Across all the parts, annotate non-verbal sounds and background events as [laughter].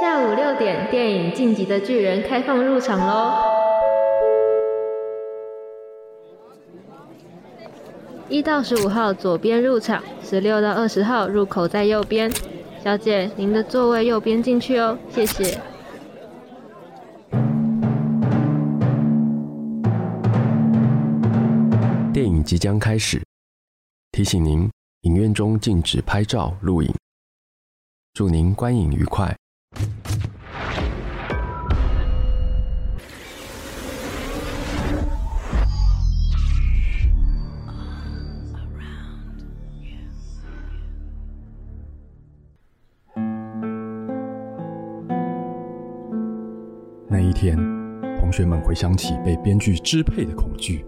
下午六点，电影《晋级的巨人》开放入场喽！一到十五号左边入场，十六到二十号入口在右边。小姐，您的座位右边进去哦，谢谢。电影即将开始，提醒您，影院中禁止拍照、录影。祝您观影愉快。那一天，同学们回想起被编剧支配的恐惧。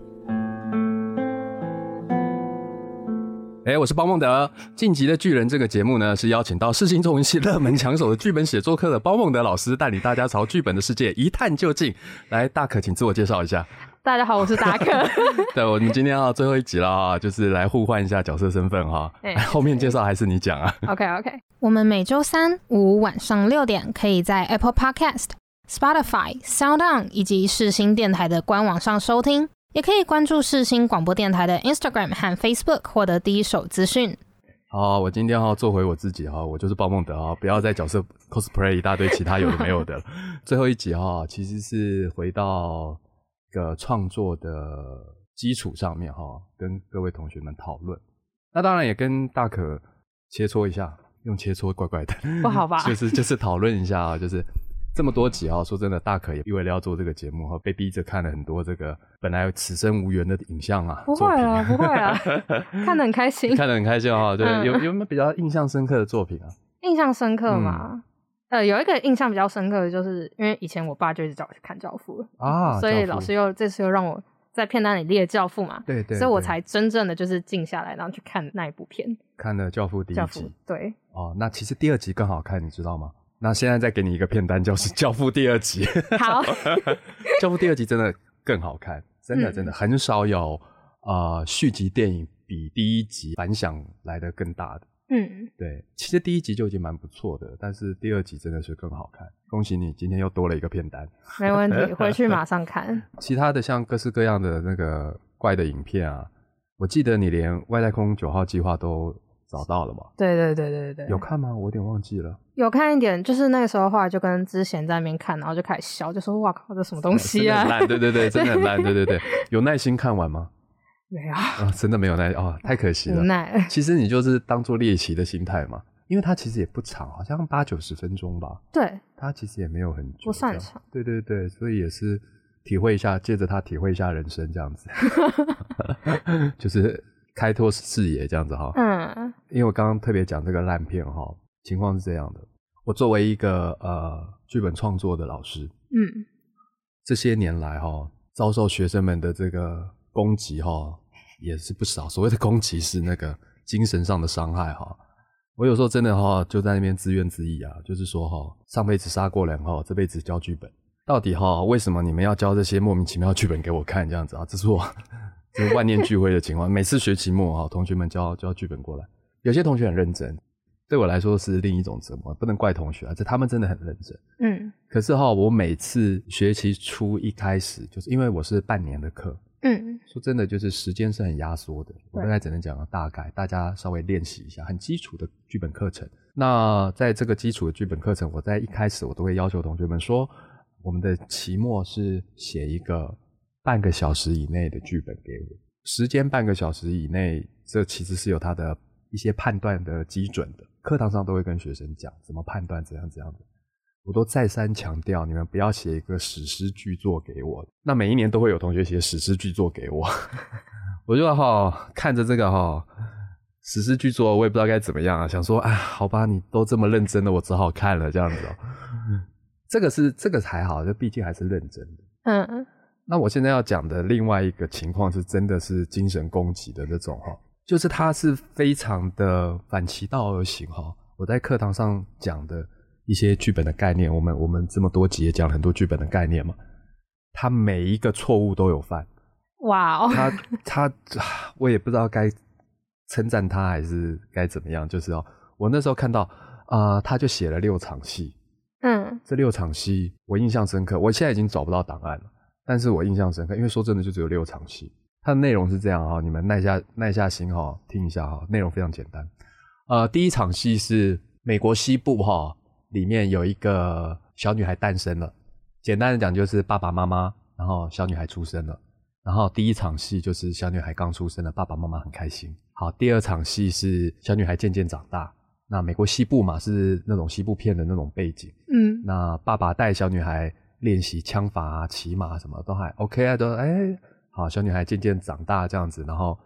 哎，我是包梦德，《晋级的巨人》这个节目呢，是邀请到世新中文系热门抢手的剧本写作课的包梦德老师，带领大家朝剧本的世界一探究竟。来，大可，请自我介绍一下。大家好，我是大可。[laughs] 对，我们今天要最后一集了啊，就是来互换一下角色身份哈。后面介绍还是你讲啊。OK OK，我们每周三五晚上六点，可以在 Apple Podcast、Spotify、SoundOn 以及世新电台的官网上收听。也可以关注世新广播电台的 Instagram 和 Facebook，获得第一手资讯。好，我今天要做回我自己哈，我就是鲍孟德啊，不要再角色 cosplay 一大堆其他有的没有的。[laughs] 最后一集哈，其实是回到一个创作的基础上面哈，跟各位同学们讨论。那当然也跟大可切磋一下，用切磋怪怪的，不好吧？[laughs] 就是 [laughs] 就是讨论一下啊，就是。这么多集啊，说真的，大可也因为要做这个节目哈，被逼着看了很多这个本来此生无缘的影像啊。不会啊，不会啊，[laughs] 看得很开心，看得很开心哈。对，有有没有比较印象深刻的作品啊？印象深刻嘛？呃，有一个印象比较深刻的，就是因为以前我爸就一直叫我去看《教父》啊，所以老师又这次又让我在片单里列《教父》嘛，对对，所以我才真正的就是静下来，然后去看那一部片。看了《教父》第一集，对。哦，那其实第二集更好看，你知道吗？那现在再给你一个片单，就是《教父》第二集。[laughs] 好，《教父》第二集真的更好看，真的真的很少有呃续集电影比第一集反响来的更大的。嗯，对，其实第一集就已经蛮不错的，但是第二集真的是更好看。恭喜你，今天又多了一个片单。没问题，回去马上看。[laughs] 其他的像各式各样的那个怪的影片啊，我记得你连外太空九号计划都。找到了吗？对对对对对有看吗？我有点忘记了。有看一点，就是那个时候后来就跟之前在那边看，然后就开始笑，就说：“哇靠，这什么东西啊！”烂，对对对，[laughs] 真的很烂，对对对。有耐心看完吗？没有啊，真的没有耐哦，太可惜了。无奈。[laughs] 其实你就是当做猎奇的心态嘛，因为它其实也不长，好像八九十分钟吧。对。它其实也没有很久，不算长。对对对，所以也是体会一下，借着它体会一下人生这样子，[laughs] 就是。开拓视野这样子哈，嗯，因为我刚刚特别讲这个烂片哈，情况是这样的，我作为一个呃剧本创作的老师，嗯，这些年来哈，遭受学生们的这个攻击哈，也是不少。所谓的攻击是那个精神上的伤害哈，我有时候真的哈就在那边自怨自艾啊，就是说哈，上辈子杀过人哈，这辈子教剧本，到底哈为什么你们要教这些莫名其妙剧本给我看这样子啊？这是我。[laughs] 是万念俱灰的情况。每次学期末哈，同学们交交剧本过来，有些同学很认真，对我来说是另一种折磨，不能怪同学啊，这他们真的很认真。嗯，可是哈，我每次学期初一开始，就是因为我是半年的课，嗯，说真的，就是时间是很压缩的，我刚才只能讲个大概，大家稍微练习一下，很基础的剧本课程。那在这个基础的剧本课程，我在一开始我都会要求同学们说，我们的期末是写一个。半个小时以内的剧本给我，时间半个小时以内，这其实是有它的一些判断的基准的。课堂上都会跟学生讲怎么判断，怎样怎样的，我都再三强调，你们不要写一个史诗巨作给我。那每一年都会有同学写史诗巨作给我，[laughs] 我就哈看着这个哈史诗巨作，我也不知道该怎么样啊，想说啊，好吧，你都这么认真的，我只好看了这样子哦。这个是这个还好，这毕竟还是认真的。嗯嗯。那我现在要讲的另外一个情况是，真的是精神攻击的那种哈，就是他是非常的反其道而行哈。我在课堂上讲的一些剧本的概念，我们我们这么多集也讲了很多剧本的概念嘛，他每一个错误都有犯。哇哦！他他我也不知道该称赞他还是该怎么样，就是哦，我那时候看到啊，他就写了六场戏，嗯，嗯，这六场戏我印象深刻，我现在已经找不到档案了，但是我印象深刻，因为说真的就只有六场戏，它的内容是这样哈，你们耐下耐下心哈听一下哈，内容非常简单。呃，第一场戏是美国西部哈，里面有一个小女孩诞生了，简单的讲就是爸爸妈妈，然后小女孩出生了。然后第一场戏就是小女孩刚出生了，爸爸妈妈很开心。好，第二场戏是小女孩渐渐长大。那美国西部嘛，是那种西部片的那种背景。嗯。那爸爸带小女孩练习枪法啊、骑马什么都还 OK 啊，都哎好。小女孩渐渐长大这样子，然后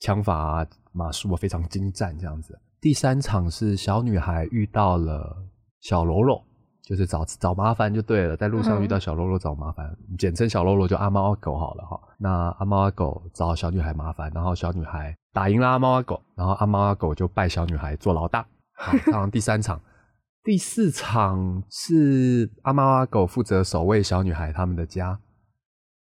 枪法啊、马术啊非常精湛这样子。第三场是小女孩遇到了小喽啰。就是找找麻烦就对了，在路上遇到小喽啰找麻烦，简称小喽啰就阿猫阿狗好了哈。那阿猫阿狗找小女孩麻烦，然后小女孩打赢了阿猫阿狗，然后阿猫阿狗就拜小女孩做老大。好，上第三场，第四场是阿猫阿狗负责守卫小女孩他们的家。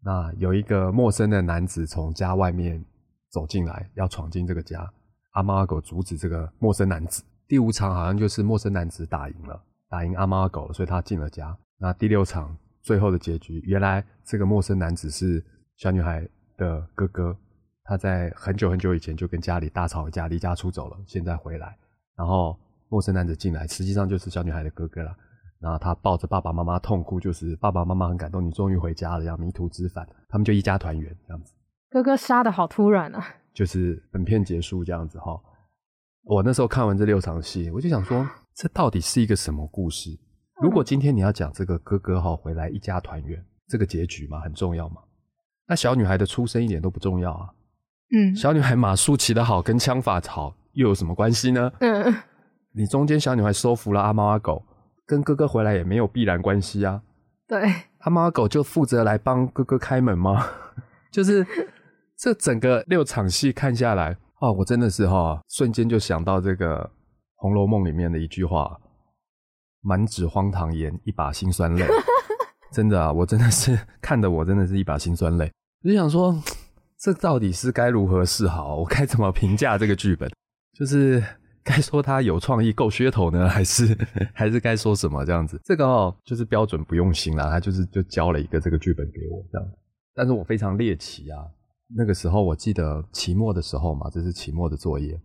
那有一个陌生的男子从家外面走进来，要闯进这个家，阿猫阿狗阻止这个陌生男子。第五场好像就是陌生男子打赢了。打赢阿猫阿狗了，所以他进了家。那第六场最后的结局，原来这个陌生男子是小女孩的哥哥，他在很久很久以前就跟家里大吵一架，离家出走了，现在回来。然后陌生男子进来，实际上就是小女孩的哥哥了。然后他抱着爸爸妈妈痛哭，就是爸爸妈妈很感动，你终于回家了，要迷途知返。他们就一家团圆这样子。哥哥杀的好突然啊！就是本片结束这样子哈。我那时候看完这六场戏，我就想说。这到底是一个什么故事？如果今天你要讲这个哥哥哈回来一家团圆这个结局嘛，很重要嘛？那小女孩的出生一点都不重要啊。嗯，小女孩马术骑得好，跟枪法好又有什么关系呢？嗯，你中间小女孩收服了阿猫阿狗，跟哥哥回来也没有必然关系啊。对，阿猫阿狗就负责来帮哥哥开门吗？[laughs] 就是这整个六场戏看下来，哦，我真的是哈，瞬间就想到这个。《红楼梦》里面的一句话：“满纸荒唐言，一把辛酸泪。[laughs] ”真的啊，我真的是看的，我真的是一把辛酸泪。我就想说，这到底是该如何是好？我该怎么评价这个剧本？就是该说他有创意、够噱头呢，还是 [laughs] 还是该说什么这样子？这个哦，就是标准不用心啦。他就是就交了一个这个剧本给我这样。但是我非常猎奇啊。那个时候我记得期末的时候嘛，这是期末的作业。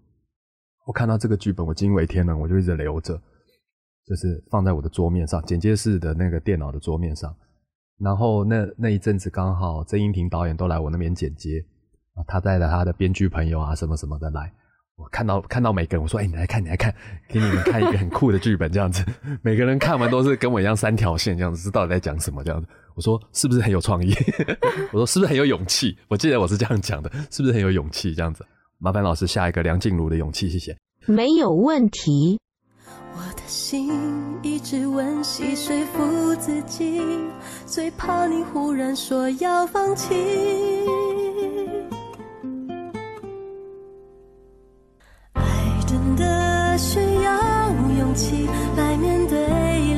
我看到这个剧本，我惊为天人，我就一直留着，就是放在我的桌面上，剪接室的那个电脑的桌面上。然后那那一阵子刚好曾荫庭导演都来我那边剪接，啊他带着他的编剧朋友啊什么什么的来，我看到看到每个人，我说：“哎，你来看，你来看，给你们看一个很酷的剧本，这样子。[laughs] ”每个人看完都是跟我一样三条线这样子，是到底在讲什么这样子？我说：“是不是很有创意？” [laughs] 我说：“是不是很有勇气？”我记得我是这样讲的，是不是很有勇气这样子？麻烦老师下一个梁静茹的勇气，谢谢。没有问题。我的心一直温习说服自己，最怕你忽然说要放弃。真的需要勇气来面对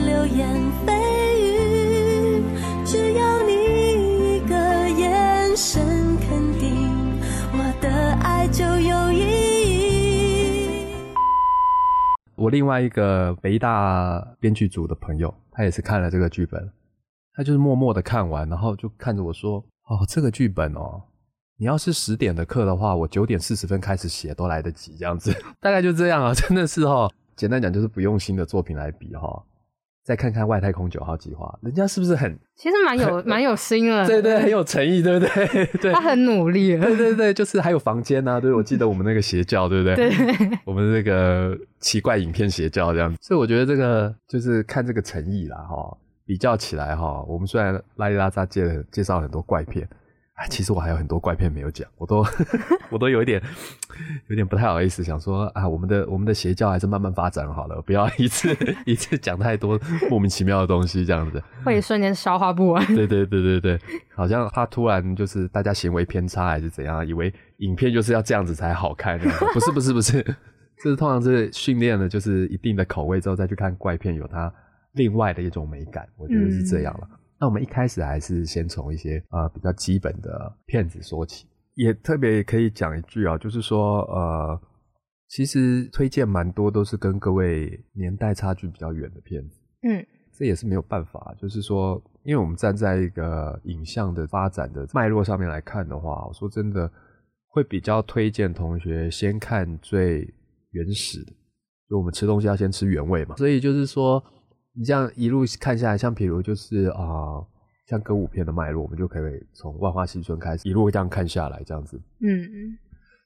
流言蜚语，只要你一个眼神肯定，我的爱就有意义。我另外一个北大编剧组的朋友，他也是看了这个剧本，他就是默默的看完，然后就看着我说：“哦，这个剧本哦，你要是十点的课的话，我九点四十分开始写都来得及，这样子，[laughs] 大概就这样啊，真的是哈，简单讲就是不用心的作品来比哈。”再看看外太空九号计划，人家是不是很？其实蛮有蛮有心了，[laughs] 对对，很有诚意，对不对？[laughs] 对，他很努力，对对对，就是还有房间呐，对，我记得我们那个邪教，对不对？对，我们那个奇怪影片邪教这样子，所以我觉得这个就是看这个诚意啦，哈，比较起来哈，我们虽然拉里拉扎介介绍很多怪片。哎，其实我还有很多怪片没有讲，我都 [laughs] 我都有一点有点不太好意思，想说啊，我们的我们的邪教还是慢慢发展好了，不要一次 [laughs] 一次讲太多莫名其妙的东西，这样子 [laughs] 会瞬间消化不完。对对对对对，好像他突然就是大家行为偏差还是怎样，以为影片就是要这样子才好看，不是不是不是，这是通常是训练了就是一定的口味之后再去看怪片，有它另外的一种美感，我觉得是这样了。那我们一开始还是先从一些呃比较基本的片子说起，也特别可以讲一句啊，就是说呃，其实推荐蛮多都是跟各位年代差距比较远的片子。嗯，这也是没有办法，就是说，因为我们站在一个影像的发展的脉络上面来看的话，我说真的，会比较推荐同学先看最原始的，就我们吃东西要先吃原味嘛。所以就是说，你这样一路看下来，像比如就是啊。像歌舞片的脉络，我们就可以从万花新春开始一路这样看下来，这样子。嗯嗯，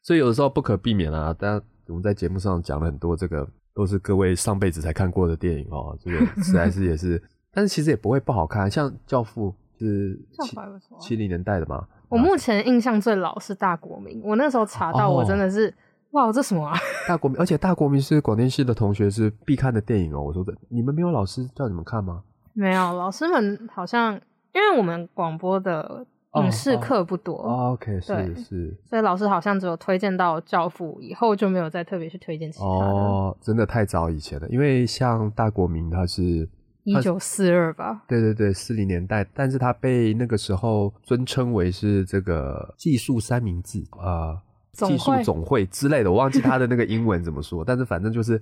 所以有的时候不可避免啊。但我们在节目上讲了很多，这个都是各位上辈子才看过的电影哦。这个 [laughs] 实在是也是，但是其实也不会不好看。像《教父》是七七零年代的嘛。我目前印象最老是《大国民》，我那时候查到，我真的是哇，这什么啊？[laughs] 大国民，而且《大国民》是广电系的同学是必看的电影哦。我说的，你们没有老师叫你们看吗？没有，老师们好像。因为我们广播的影视课不多，OK，是是，所以老师好像只有推荐到《教父》，以后就没有再特别去推荐其他的。哦，真的太早以前了，因为像大国民他是一九四二吧？对对对，四零年代，但是他被那个时候尊称为是这个技术三明治啊，技术总会之类的，我忘记他的那个英文怎么说，但是反正就是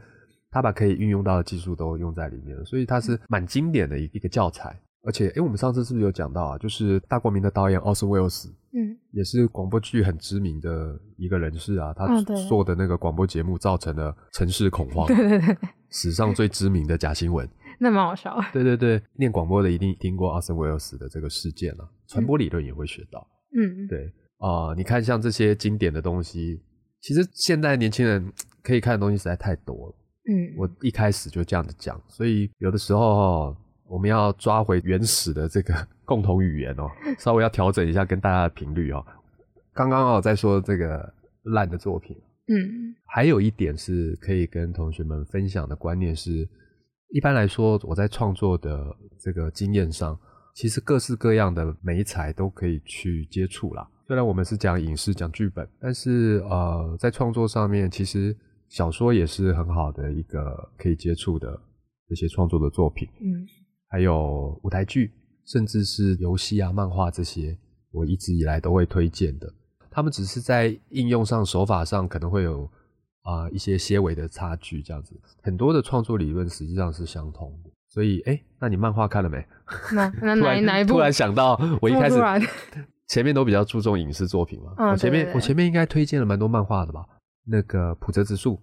他把可以运用到的技术都用在里面了，所以他是蛮经典的一一个教材。而且，哎，我们上次是不是有讲到啊？就是大国民的导演奥斯威尔斯，嗯，也是广播剧很知名的一个人士啊。他做的那个广播节目造成了城市恐慌，[laughs] 对对对，史上最知名的假新闻，[laughs] 那蛮好笑。对对对，念广播的一定听过奥斯威尔斯的这个事件了，传播理论也会学到。嗯，对啊，你看像这些经典的东西，其实现在年轻人可以看的东西实在太多了。嗯，我一开始就这样子讲，所以有的时候。我们要抓回原始的这个 [laughs] 共同语言哦，稍微要调整一下跟大家的频率哦。刚刚哦在说这个烂的作品，嗯，还有一点是可以跟同学们分享的观念是，一般来说我在创作的这个经验上，其实各式各样的美材都可以去接触啦。虽然我们是讲影视讲剧本，但是呃在创作上面，其实小说也是很好的一个可以接触的这些创作的作品，嗯。还有舞台剧，甚至是游戏啊、漫画这些，我一直以来都会推荐的。他们只是在应用上、手法上可能会有啊一些些微的差距，这样子。很多的创作理论实际上是相通的。所以，哎，那你漫画看了没？那那 [laughs] 哪哪一部？突然想到，我一开始前面都比较注重影视作品嘛。我前面我前面应该推荐了蛮多漫画的吧？那个普泽直树。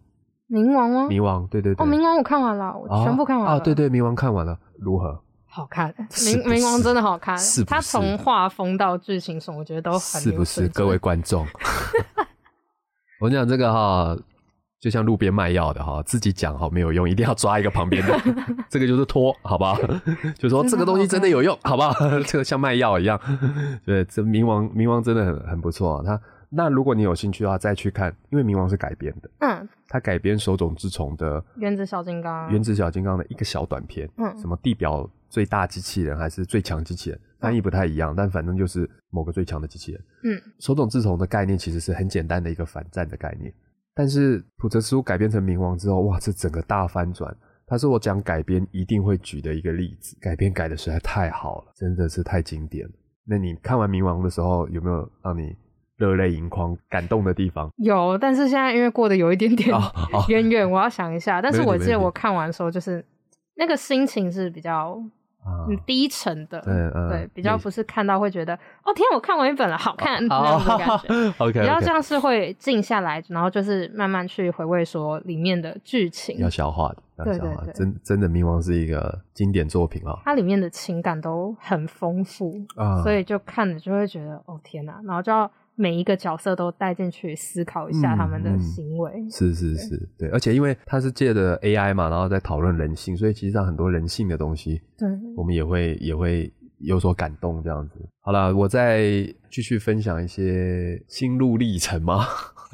冥王吗？冥王，对对对。哦，冥王我看完了，我全部看完了。啊，对对，冥王看完了，如何？好看，[laughs] 冥冥王真的好看。是，他从画风到剧情什么，我觉得都很。是不是各位观众？[laughs] 我讲这个哈，就像路边卖药的哈，自己讲好没有用，一定要抓一个旁边的，[laughs] 这个就是托，好不好？[laughs] 就说这个东西真的有用，好不好？[laughs] 这个像卖药一样。对，这冥王冥王真的很很不错，他。那如果你有兴趣的话，再去看，因为冥王是改编的，嗯，他改编手冢治虫的《原子小金刚》，原子小金刚的一个小短片，嗯，什么地表最大机器人还是最强机器人，翻译不太一样，但反正就是某个最强的机器人，嗯，手冢治虫的概念其实是很简单的一个反战的概念，但是普泽书改编成冥王之后，哇，这整个大翻转，它是我讲改编一定会举的一个例子，改编改的实在太好了，真的是太经典了。那你看完冥王的时候，有没有让你？热泪盈眶、感动的地方有，但是现在因为过得有一点点 [laughs] 远远，我要想一下。但是我记得我看完的时候，就是那个心情是比较低沉的，对，比较不是看到会觉得哦天，我看完一本了，好看那样的感觉。[laughs] OK，比较像是会静下来，然后就是慢慢去回味说里面的剧情，要消化的，要消化。真真的，《冥王》是一个经典作品啊，它里面的情感都很丰富啊，所以就看着就会觉得哦天哪，然后就要。每一个角色都带进去思考一下他们的行为，是是是，对，而且因为他是借着 AI 嘛，然后在讨论人性，所以其实上很多人性的东西，对，我们也会也会有所感动这样子。好了，我再继续分享一些心路历程吗？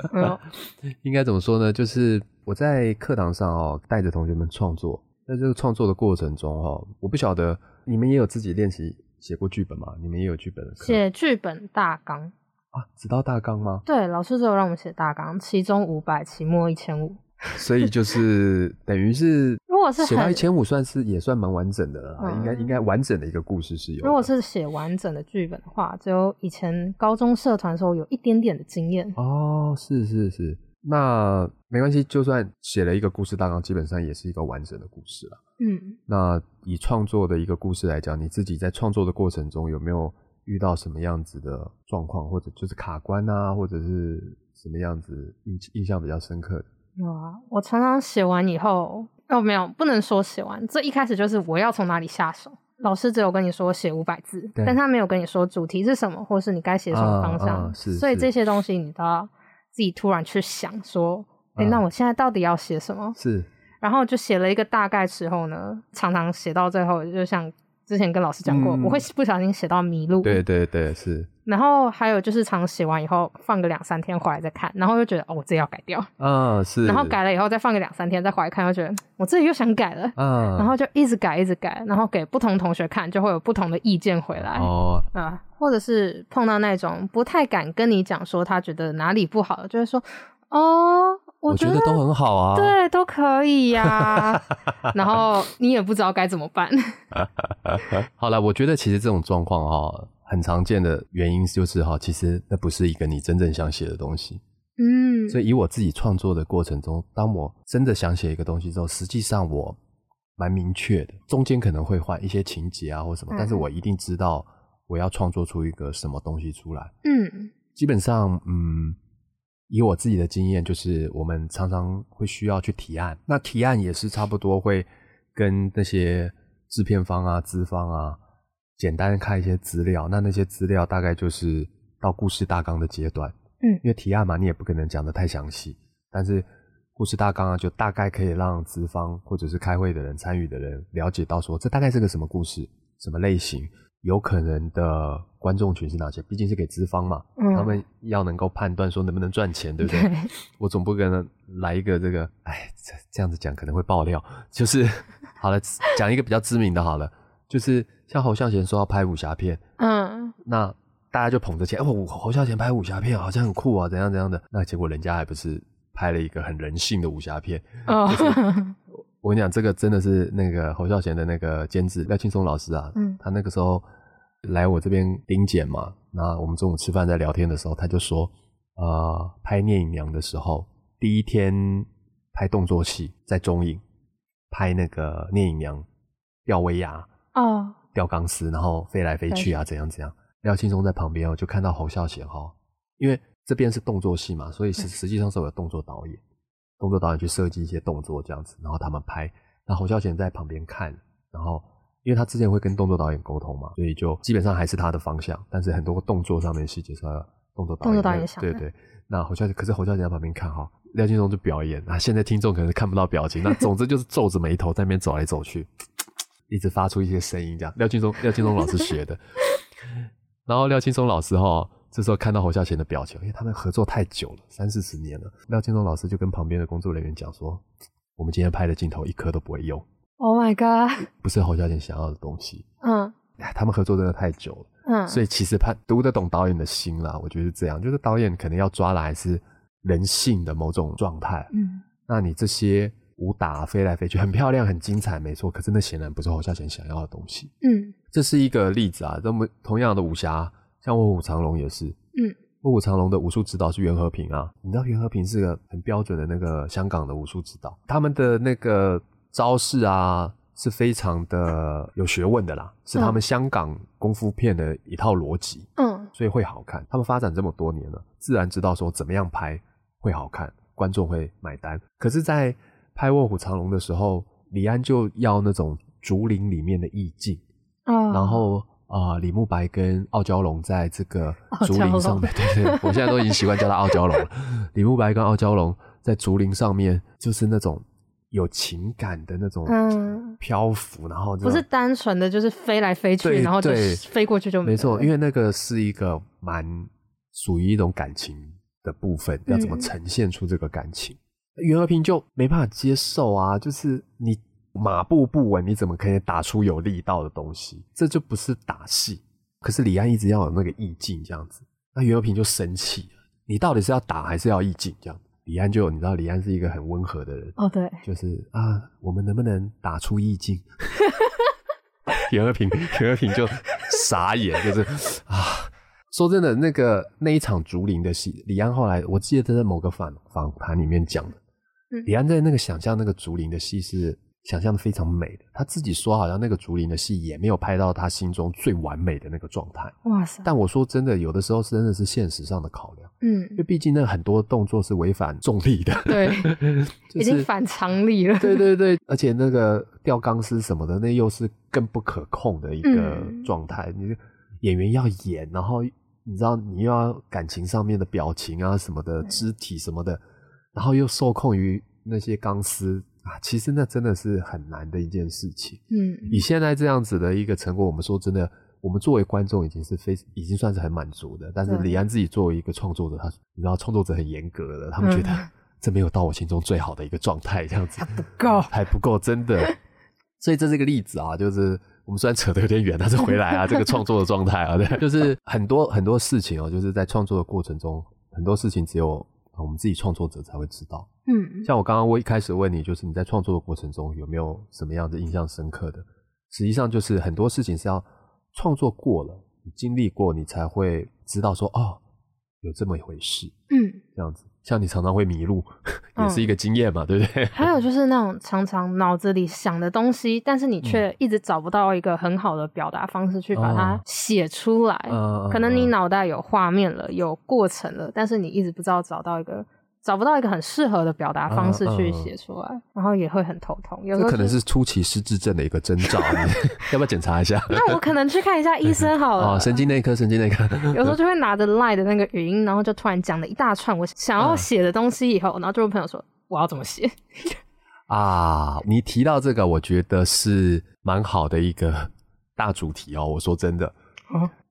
[laughs] [laughs] 应该怎么说呢？就是我在课堂上哦，带着同学们创作，在这个创作的过程中哦，我不晓得你们也有自己练习写过剧本吗？你们也有剧本的写剧本大纲。啊，只到大纲吗？对，老师只有让我们写大纲，期中五百，期末一千五。[laughs] 所以就是等于是，[laughs] 如果是写到一千五，算是也算蛮完整的了。应该应该完整的一个故事是有。如果是写完整的剧本的话，只有以前高中社团时候有一点点的经验。哦，是是是，那没关系，就算写了一个故事大纲，基本上也是一个完整的故事了。嗯，那以创作的一个故事来讲，你自己在创作的过程中有没有遇到什么样子的状况，或者就是卡关啊，或者是什么样子印印象比较深刻的？有啊，我常常写完以后，哦，没有，不能说写完，这一开始就是我要从哪里下手。老师只有跟你说写五百字，但他没有跟你说主题是什么，或是你该写什么方向。所以这些东西你都要自己突然去想，说，哎，那我现在到底要写什么？是。然后就写了一个大概之后呢，常常写到最后，就像之前跟老师讲过，我会不小心写到迷路。对对对，是。然后还有就是常写完以后放个两三天回来再看，然后又觉得哦，我这要改掉。啊，是。然后改了以后再放个两三天再回来看，又觉得我自己又想改了。嗯。然后就一直改，一直改，然后给不同同学看，就会有不同的意见回来。哦。啊，或者是碰到那种不太敢跟你讲说他觉得哪里不好，就是说哦。我觉得都很好啊，对，都可以呀。[laughs] 然后你也不知道该怎么办。[laughs] 好了，我觉得其实这种状况哈，很常见的原因就是哈，其实那不是一个你真正想写的东西。嗯。所以以我自己创作的过程中，当我真的想写一个东西之后，实际上我蛮明确的，中间可能会换一些情节啊或什么，但是我一定知道我要创作出一个什么东西出来。嗯。基本上，嗯。以我自己的经验，就是我们常常会需要去提案，那提案也是差不多会跟那些制片方啊、资方啊简单看一些资料，那那些资料大概就是到故事大纲的阶段，嗯，因为提案嘛，你也不可能讲的太详细，但是故事大纲啊，就大概可以让资方或者是开会的人、参与的人了解到说，这大概是个什么故事，什么类型。有可能的观众群是哪些？毕竟是给资方嘛，他们要能够判断说能不能赚钱，对不对？我总不可能来一个这个，哎，这这样子讲可能会爆料。就是 [laughs] 好了，讲一个比较知名的，好了，就是像侯孝贤说要拍武侠片，嗯，那大家就捧着钱，哦，侯孝贤拍武侠片好像很酷啊，怎样怎样的？那结果人家还不是拍了一个很人性的武侠片？哦。我跟你讲，这个真的是那个侯孝贤的那个监制廖庆松老师啊，嗯他那个时候来我这边盯检嘛，那我们中午吃饭在聊天的时候，他就说，呃，拍聂隐娘的时候，第一天拍动作戏在中影拍那个聂隐娘吊威亚哦，吊钢丝，然后飞来飞去啊，怎样怎样，廖庆松在旁边哦，就看到侯孝贤哈，因为这边是动作戏嘛，所以实实际上是有动作导演。动作导演去设计一些动作这样子，然后他们拍。那侯孝贤在旁边看，然后因为他之前会跟动作导演沟通嘛，所以就基本上还是他的方向。但是很多动作上面细节是动作导演。动作导演想对对。那侯孝贤可是侯孝贤在旁边看哈，廖金松就表演啊。现在听众可能看不到表情，那总之就是皱着眉头在那边走来走去，一直发出一些声音这样。廖金松廖金松老师学的。[laughs] 然后廖金松老师哈。这时候看到侯孝贤的表情，因为他们合作太久了，三四十年了。廖建忠老师就跟旁边的工作人员讲说：“我们今天拍的镜头一颗都不会用。” Oh my god！不是侯孝贤想要的东西。嗯，他们合作真的太久了。嗯，所以其实他读得懂导演的心啦。我觉得是这样，就是导演可能要抓的还是人性的某种状态。嗯，那你这些武打飞来飞去很漂亮很精彩，没错。可是那显然不是侯孝贤想要的东西。嗯，这是一个例子啊。那么同样的武侠。像卧虎藏龙也是，嗯，卧虎藏龙的武术指导是袁和平啊。你知道袁和平是个很标准的那个香港的武术指导，他们的那个招式啊是非常的有学问的啦，是他们香港功夫片的一套逻辑，嗯，所以会好看。他们发展这么多年了，自然知道说怎么样拍会好看，观众会买单。可是，在拍卧虎藏龙的时候，李安就要那种竹林里面的意境，哦，然后。啊，李慕白跟傲娇龙在这个竹林上面，对对，我现在都已经习惯叫他傲娇龙了。[laughs] 李慕白跟傲娇龙在竹林上面，就是那种有情感的那种漂浮，然后不是单纯的就是飞来飞去，然后就飞过去就没错，因为那个是一个蛮属于一种感情的部分，要怎么呈现出这个感情？袁和平就没办法接受啊，就是你。马步不稳，你怎么可以打出有力道的东西？这就不是打戏。可是李安一直要有那个意境，这样子，那袁和平就生气了。你到底是要打还是要意境？这样，李安就你知道，李安是一个很温和的人。哦，对，就是啊，我们能不能打出意境？[laughs] 袁和平，[laughs] 袁和平就傻眼，就是啊，说真的，那个那一场竹林的戏，李安后来我记得他在某个访访谈里面讲的，李安在那个想象那个竹林的戏是。想象的非常美的。他自己说，好像那个竹林的戏也没有拍到他心中最完美的那个状态。哇塞！但我说真的，有的时候真的是现实上的考量。嗯，因为毕竟那很多动作是违反重力的，对，[laughs] 已经反常理了。对对对，而且那个吊钢丝什么的，那又是更不可控的一个状态。你演员要演，然后你知道你又要感情上面的表情啊什么的，肢体什么的，然后又受控于那些钢丝。啊，其实那真的是很难的一件事情。嗯，以现在这样子的一个成果，我们说真的，我们作为观众已经是非已经算是很满足的。但是李安自己作为一个创作者，他你知道创作者很严格的，他们觉得 [laughs] 这没有到我心中最好的一个状态，这样子还不够，还不够，真的。[laughs] 所以这是一个例子啊，就是我们虽然扯得有点远，但是回来啊，这个创作的状态啊，对，[laughs] 就是很多很多事情哦，就是在创作的过程中，很多事情只有。我们自己创作者才会知道，嗯，像我刚刚我一开始问你，就是你在创作的过程中有没有什么样的印象深刻的？实际上就是很多事情是要创作过了，你经历过，你才会知道说，哦，有这么一回事，嗯，这样子。像你常常会迷路，也是一个经验嘛，对不对？[laughs] 还有就是那种常常脑子里想的东西，但是你却一直找不到一个很好的表达方式去把它写出来。可能你脑袋有画面了，有过程了，但是你一直不知道找到一个。找不到一个很适合的表达方式去写出来，然后也会很头痛。有时候可能是初期失智症的一个征兆，[laughs] 要不要检查一下？那我可能去看一下医生好了。哦，神经内科，神经内科。[laughs] 有时候就会拿着 Line 的那个语音，然后就突然讲了一大串我想要写的东西，以后，然后就问朋友说我要怎么写。[laughs] 啊，你提到这个，我觉得是蛮好的一个大主题哦。我说真的，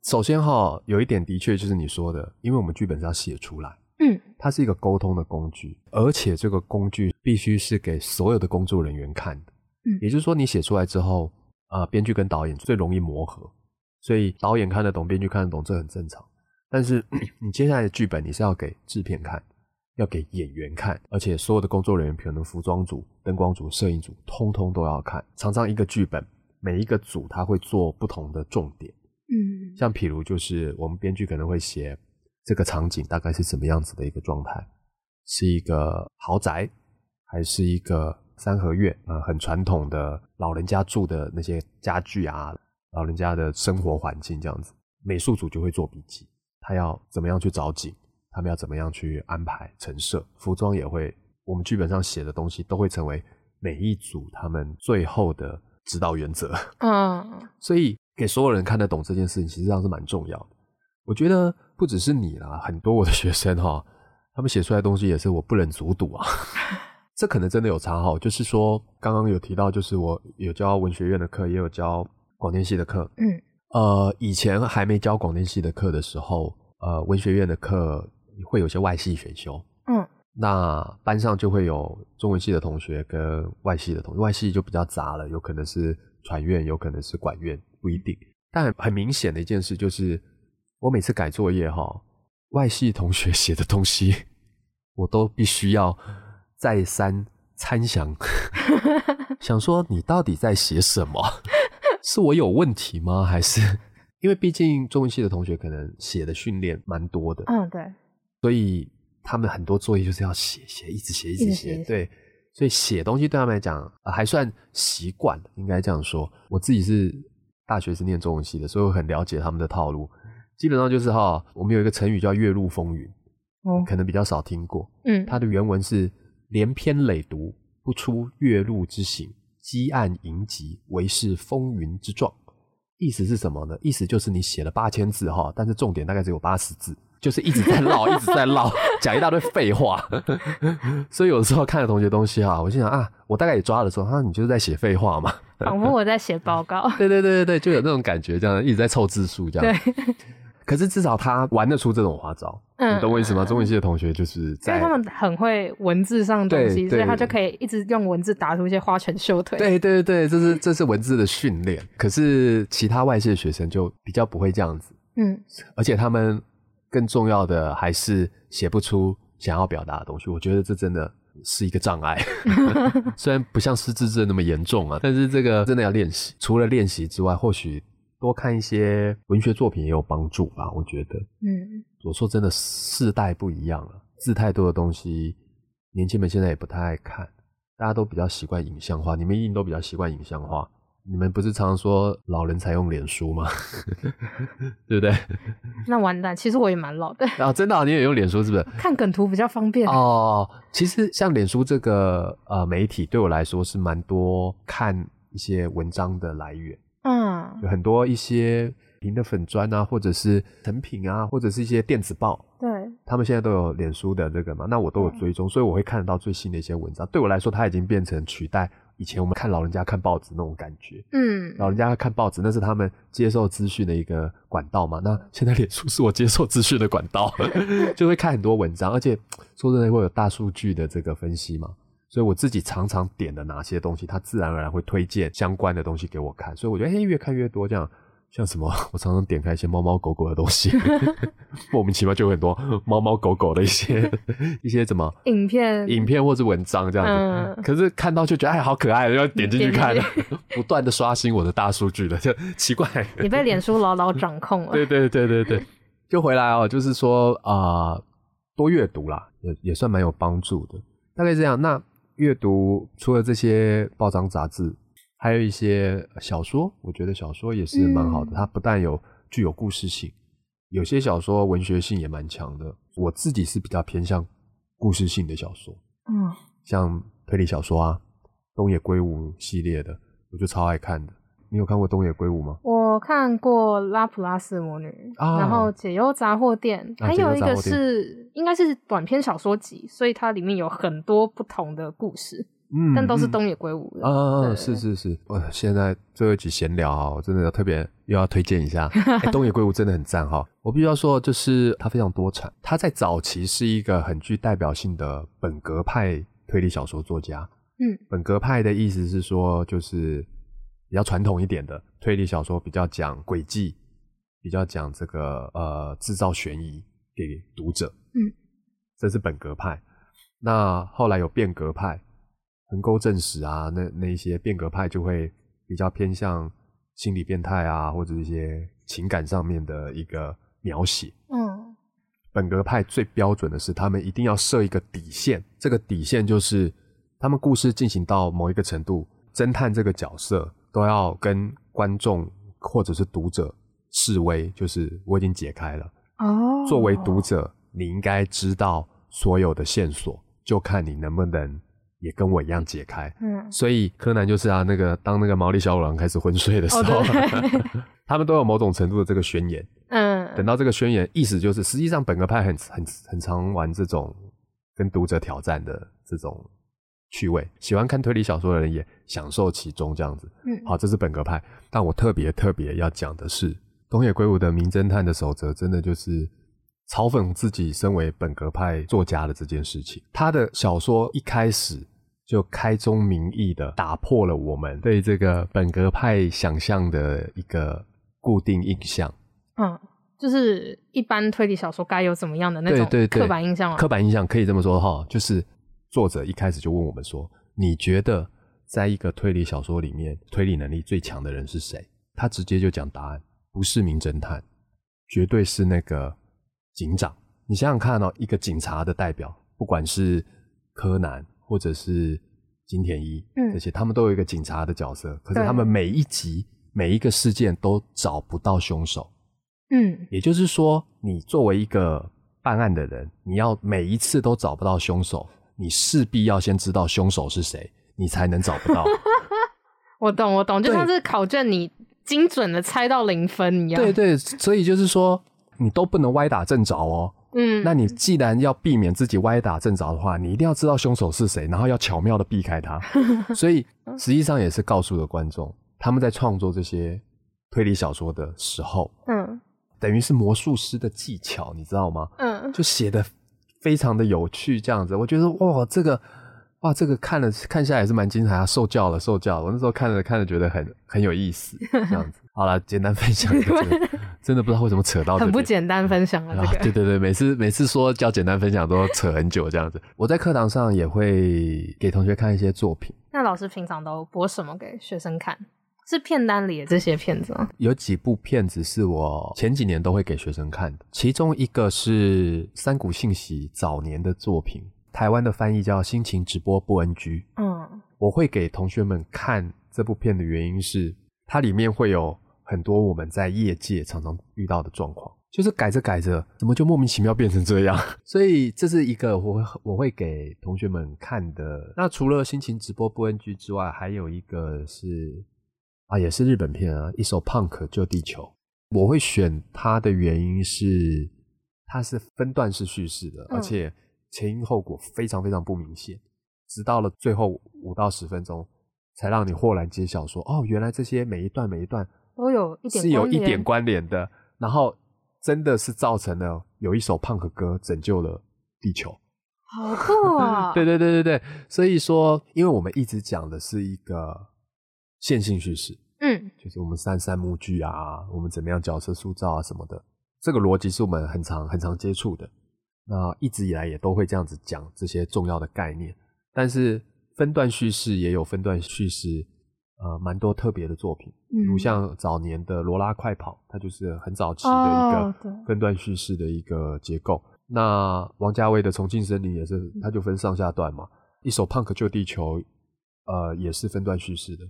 首先哈，有一点的确就是你说的，因为我们剧本是要写出来。嗯，它是一个沟通的工具，而且这个工具必须是给所有的工作人员看的。嗯，也就是说，你写出来之后，呃，编剧跟导演最容易磨合，所以导演看得懂，编剧看得懂，这很正常。但是 [clears throat] 你接下来的剧本，你是要给制片看，要给演员看，而且所有的工作人员，可能服装组、灯光组、摄影组，通通都要看。常常一个剧本，每一个组他会做不同的重点。嗯，像譬如就是我们编剧可能会写。这个场景大概是什么样子的一个状态？是一个豪宅，还是一个三合院？呃，很传统的老人家住的那些家具啊，老人家的生活环境这样子。美术组就会做笔记，他要怎么样去找景，他们要怎么样去安排陈设，服装也会，我们剧本上写的东西都会成为每一组他们最后的指导原则。嗯，[laughs] 所以给所有人看得懂这件事情，实际上是蛮重要的。我觉得不只是你啦，很多我的学生哈，他们写出来的东西也是我不忍卒读啊。[laughs] 这可能真的有差哈，就是说刚刚有提到，就是我有教文学院的课，也有教广电系的课。嗯，呃，以前还没教广电系的课的时候，呃，文学院的课会有些外系选修。嗯，那班上就会有中文系的同学跟外系的同学，外系就比较杂了，有可能是传院，有可能是管院，不一定。但很明显的一件事就是。我每次改作业哈，外系同学写的东西，[laughs] 我都必须要再三参详，[laughs] 想说你到底在写什么？是我有问题吗？还是因为毕竟中文系的同学可能写的训练蛮多的，嗯，对，所以他们很多作业就是要写写，一直写一直写，对，所以写东西对他们来讲还算习惯，应该这样说。我自己是大学是念中文系的，所以我很了解他们的套路。基本上就是哈，我们有一个成语叫“月入风云”，哦，可能比较少听过。嗯，它的原文是“连篇累读，不出月露之形；积案盈集，为是风云之状。”意思是什么呢？意思就是你写了八千字哈，但是重点大概只有八十字，就是一直在唠，[laughs] 一直在唠，讲一大堆废话。[laughs] 所以有的时候看了同学东西哈，我心想啊，我大概也抓了说，哈，你就是在写废话嘛，仿佛我在写报告。[laughs] 对对对对对，就有那种感觉，这样一直在凑字数这样。对。可是至少他玩得出这种花招，你懂我意思吗？中文系的同学就是在，因为他们很会文字上的东西，所以他就可以一直用文字打出一些花拳绣腿。对对对，这是这是文字的训练。可是其他外系的学生就比较不会这样子，嗯，而且他们更重要的还是写不出想要表达的东西。我觉得这真的是一个障碍，[laughs] 虽然不像失智症那么严重啊，但是这个真的要练习。除了练习之外，或许。多看一些文学作品也有帮助吧，我觉得。嗯，我说真的，世代不一样了，字太多的东西，年轻们现在也不太爱看。大家都比较习惯影像化，你们一定都比较习惯影像化。你们不是常常说老人才用脸书吗？[laughs] 对不对？那完蛋，其实我也蛮老的啊！真的，你也用脸书是不是？看梗图比较方便哦。其实像脸书这个呃媒体，对我来说是蛮多看一些文章的来源。嗯，有很多一些评的粉砖啊，或者是成品啊，或者是一些电子报。对，他们现在都有脸书的这个嘛，那我都有追踪，所以我会看得到最新的一些文章。对我来说，它已经变成取代。以前我们看老人家看报纸那种感觉，嗯，老人家看报纸那是他们接受资讯的一个管道嘛。那现在脸书是我接受资讯的管道，[laughs] 就会看很多文章，而且说真的会有大数据的这个分析嘛。所以我自己常常点的哪些东西，它自然而然会推荐相关的东西给我看。所以我觉得，哎，越看越多这样。像什么？我常常点开一些猫猫狗狗的东西，[laughs] 莫名其妙就有很多猫猫狗狗的一些一些什么 [laughs] 影片、影片或者文章这样子。可是看到就觉得哎，好可爱，要点进去看，[laughs] 不断的刷新我的大数据了，就奇怪。你被脸书牢牢掌控了。对对对对对，就回来哦，就是说啊，多阅读啦，也也算蛮有帮助的。大概这样。那阅读除了这些报章杂志。还有一些小说，我觉得小说也是蛮好的。它不但有具有故事性，有些小说文学性也蛮强的。我自己是比较偏向故事性的小说，嗯，像推理小说啊，东野圭吾系列的，我就超爱看的。你有看过东野圭吾吗？我看过《拉普拉斯魔女》，然后《解忧杂货店》，还有一个是应该是短篇小说集，所以它里面有很多不同的故事。嗯，但都是东野圭吾的。啊，是是是，我现在最后一集闲聊啊，我真的要特别又要推荐一下，[laughs] 东野圭吾真的很赞哈。我必须要说，就是他非常多产，他在早期是一个很具代表性的本格派推理小说作家。嗯，本格派的意思是说，就是比较传统一点的推理小说，比较讲诡计，比较讲这个呃制造悬疑给读者。嗯，这是本格派。那后来有变革派。横沟正史啊，那那一些变革派就会比较偏向心理变态啊，或者一些情感上面的一个描写。嗯，本格派最标准的是，他们一定要设一个底线，这个底线就是他们故事进行到某一个程度，侦探这个角色都要跟观众或者是读者示威，就是我已经解开了。哦，作为读者，你应该知道所有的线索，就看你能不能。也跟我一样解开，嗯，所以柯南就是啊，那个当那个毛利小五郎开始昏睡的时候，[laughs] 他们都有某种程度的这个宣言，嗯，等到这个宣言，意思就是实际上本格派很很很常玩这种跟读者挑战的这种趣味，喜欢看推理小说的人也享受其中这样子，嗯，好，这是本格派，但我特别特别要讲的是东野圭吾的《名侦探的守则》，真的就是。嘲讽自己身为本格派作家的这件事情，他的小说一开始就开宗明义的打破了我们对这个本格派想象的一个固定印象。嗯，就是一般推理小说该有怎么样的那种刻板印象啊刻板印象可以这么说哈，就是作者一开始就问我们说：“你觉得在一个推理小说里面，推理能力最强的人是谁？”他直接就讲答案，不是名侦探，绝对是那个。警长，你想想看哦，一个警察的代表，不管是柯南或者是金田一，嗯，这些他们都有一个警察的角色，可是他们每一集每一个事件都找不到凶手，嗯，也就是说，你作为一个办案的人，你要每一次都找不到凶手，你势必要先知道凶手是谁，你才能找不到。[laughs] 我懂，我懂，就像是考卷，你精准的猜到零分一样。对对，所以就是说。你都不能歪打正着哦。嗯，那你既然要避免自己歪打正着的话，你一定要知道凶手是谁，然后要巧妙的避开他。[laughs] 所以实际上也是告诉了观众，他们在创作这些推理小说的时候，嗯，等于是魔术师的技巧，你知道吗？嗯，就写的非常的有趣，这样子，我觉得哇，这个哇，这个看了看下来也是蛮精彩啊，受教了，受教了。我那时候看着看着觉得很很有意思，[laughs] 这样子。好了，简单分享一个，[laughs] 真的不知道为什么扯到很不简单分享了这个。对对对，每次每次说教简单分享都扯很久这样子。我在课堂上也会给同学看一些作品。那老师平常都播什么给学生看？是片单里的这些片子吗？有几部片子是我前几年都会给学生看的，其中一个是三谷信息早年的作品，台湾的翻译叫《心情直播不 NG》。嗯。我会给同学们看这部片的原因是，它里面会有很多我们在业界常常遇到的状况，就是改着改着，怎么就莫名其妙变成这样？[laughs] 所以这是一个我会我会给同学们看的。那除了心情直播不 NG 之外，还有一个是啊，也是日本片啊，一首 Punk 救地球。我会选它的原因是，它是分段式叙事的，而且前因后果非常非常不明显。直到了最后五到十分钟，才让你豁然揭晓，说哦，原来这些每一段每一段都有一点是有一点关联的，然后真的是造成了有一首 punk 歌拯救了地球，好酷啊！[laughs] 对对对对对，所以说，因为我们一直讲的是一个线性叙事，嗯，就是我们三三幕剧啊，我们怎么样角色塑造啊什么的，这个逻辑是我们很常很常接触的，那一直以来也都会这样子讲这些重要的概念。但是分段叙事也有分段叙事，呃，蛮多特别的作品，比如像早年的《罗拉快跑》，它就是很早期的一个分段叙事的一个结构。那王家卫的《重庆森林》也是，它就分上下段嘛。一首《Punk 救地球》，呃，也是分段叙事的。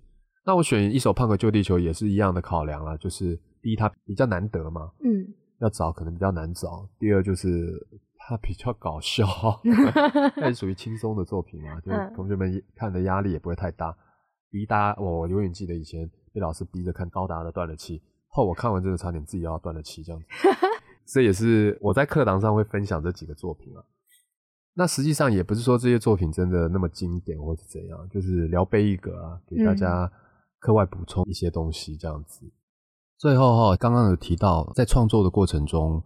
那我选一首《Punk 救地球》也是一样的考量啊，就是第一，它比较难得嘛，嗯，要找可能比较难找；第二就是。它比较搞笑，[laughs] 那是属于轻松的作品嘛，就同学们看的压力也不会太大。逼大家，我永远记得以前被老师逼着看高达的断了气，后我看完真的差点自己要断了气这样子。[laughs] 这也是我在课堂上会分享这几个作品啊。那实际上也不是说这些作品真的那么经典或是怎样，就是聊备一格啊，给大家课外补充一些东西这样子。最后哈，刚刚有提到在创作的过程中。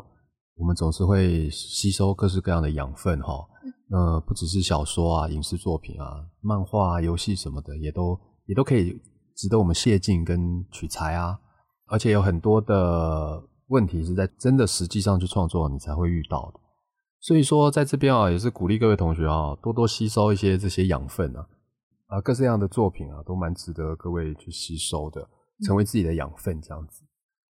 我们总是会吸收各式各样的养分，哈，呃不只是小说啊、影视作品啊、漫画、啊、游戏什么的，也都也都可以值得我们借鉴跟取材啊。而且有很多的问题是在真的实际上去创作，你才会遇到的。所以说，在这边啊，也是鼓励各位同学啊，多多吸收一些这些养分啊，啊，各式各样的作品啊，都蛮值得各位去吸收的，成为自己的养分这样子。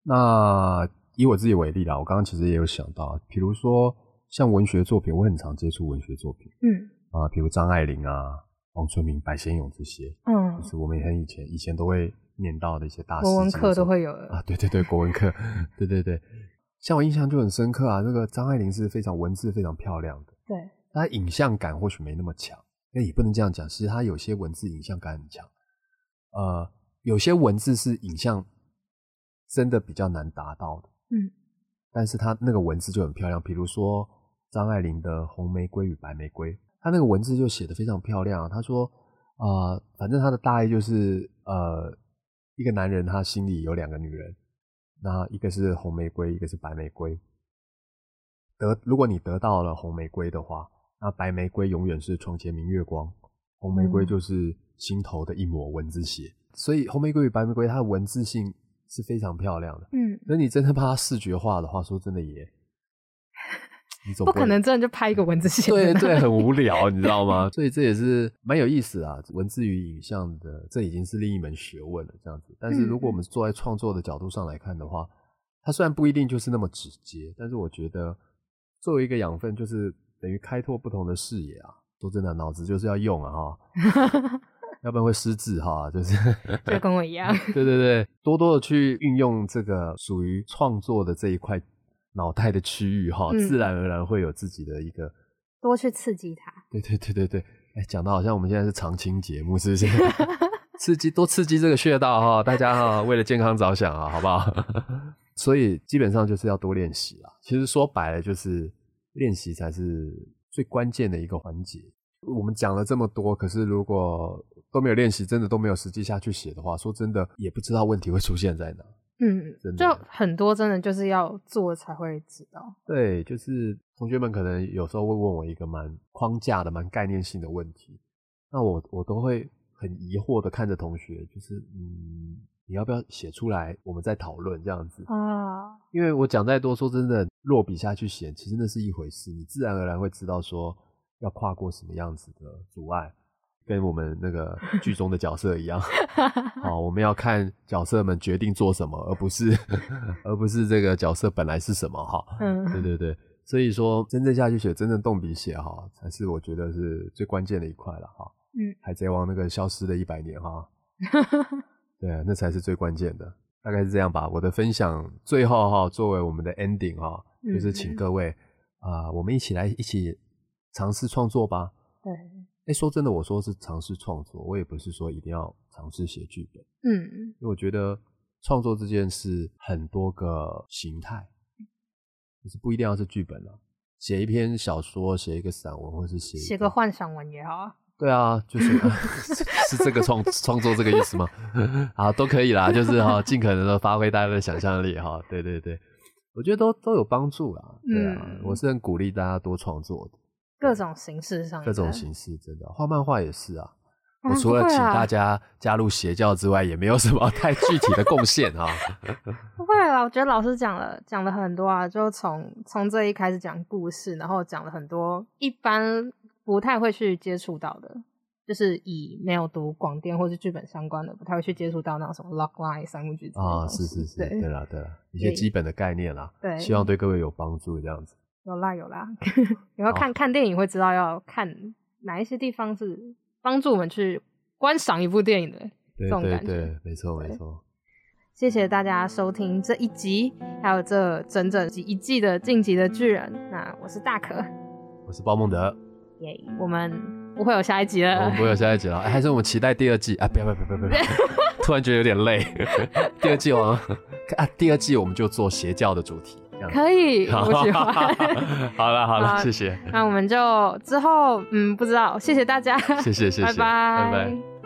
那。以我自己为例啦，我刚刚其实也有想到，比如说像文学作品，我很常接触文学作品，嗯，啊，比如张爱玲啊、王春明、白先勇这些，嗯，就是我们也很以前以前都会念到的一些大师。国文课都会有啊，对对对，国文课，[laughs] 对对对，像我印象就很深刻啊，那个张爱玲是非常文字非常漂亮的，对，她影像感或许没那么强，那也不能这样讲，其实他有些文字影像感很强，呃，有些文字是影像真的比较难达到的。嗯，但是他那个文字就很漂亮，比如说张爱玲的《红玫瑰与白玫瑰》，他那个文字就写的非常漂亮。他说啊，反正他的大意就是，呃，一个男人他心里有两个女人，那一个是红玫瑰，一个是白玫瑰。得，如果你得到了红玫瑰的话，那白玫瑰永远是床前明月光，红玫瑰就是心头的一抹蚊子血。所以红玫瑰与白玫瑰，它的文字性。是非常漂亮的，嗯，那你真的把它视觉化的话，说真的也，[laughs] 你总不可能真的就拍一个文字 [laughs] 血，对对，[laughs] 很无聊，你知道吗？所以这也是蛮有意思啊，文字与影像的，这已经是另一门学问了，这样子。但是如果我们坐在创作的角度上来看的话，它虽然不一定就是那么直接，但是我觉得作为一个养分，就是等于开拓不同的视野啊。说真的，脑子就是要用啊，哈。[laughs] 要不然会失智哈，就是 [laughs] 就跟我一样。[laughs] 对对对，多多的去运用这个属于创作的这一块脑袋的区域哈，自然而然会有自己的一个多去刺激它。对对对对对，哎，讲的好像我们现在是常青节目，是不是？刺激多刺激这个穴道哈，大家哈为了健康着想啊，好不好？所以基本上就是要多练习啊。其实说白了就是练习才是最关键的一个环节。我们讲了这么多，可是如果都没有练习，真的都没有实际下去写的话，说真的也不知道问题会出现在哪。嗯，就很多真的就是要做才会知道。对，就是同学们可能有时候会问我一个蛮框架的、蛮概念性的问题，那我我都会很疑惑的看着同学，就是嗯，你要不要写出来，我们再讨论这样子啊？因为我讲再多，说真的，落笔下去写，其实那是一回事，你自然而然会知道说要跨过什么样子的阻碍。跟我们那个剧中的角色一样，[laughs] 好，我们要看角色们决定做什么，而不是 [laughs] 而不是这个角色本来是什么哈。嗯，对对对，所以说真正下去写，真正动笔写哈，才是我觉得是最关键的一块了哈。嗯，海贼王那个消失的一百年哈，[laughs] 对，那才是最关键的，大概是这样吧。我的分享最后哈，作为我们的 ending 哈，就是请各位啊，我们一起来一起尝试创作吧。对，哎，说真的，我说是尝试创作，我也不是说一定要尝试写剧本。嗯，因为我觉得创作这件事很多个形态，就是不一定要是剧本了。写一篇小说，写一个散文，或是写写个幻想文也好。对啊，就是 [laughs] 是这个创创作这个意思吗？[laughs] 啊，都可以啦，就是哈，尽可能的发挥大家的想象力哈。对对对，我觉得都都有帮助啦。对啊，我是很鼓励大家多创作的，各种形式上，各种形式真的画漫画也是啊。我除了请大家加入邪教之外，也没有什么太具体的贡献哈。[laughs] 不会啦，我觉得老师讲了讲了很多啊，就从从这一开始讲故事，然后讲了很多一般不太会去接触到的，就是以没有读广电或是剧本相关的，不太会去接触到那种什么 log line 三部剧啊，是是是，对啦对啦，一些基本的概念啦，对，希望对各位有帮助这样子。有啦有啦，[laughs] 以后看看电影会知道要看哪一些地方是。帮助我们去观赏一部电影的这种感觉，没错没错。谢谢大家收听这一集，还有这整整一季的《晋级的巨人》。那我是大可，我是包梦德。耶，我们不会有下一集了，我们不会有下一集了，还是我们期待第二季啊！不要不要不要不要！[laughs] 突然觉得有点累。[laughs] 第二季我 [laughs] 啊，第二季我们就做邪教的主题。可以，我喜欢。好了好了，谢谢。那我们就之后，嗯，不知道，谢谢大家，谢谢谢谢，拜拜拜拜。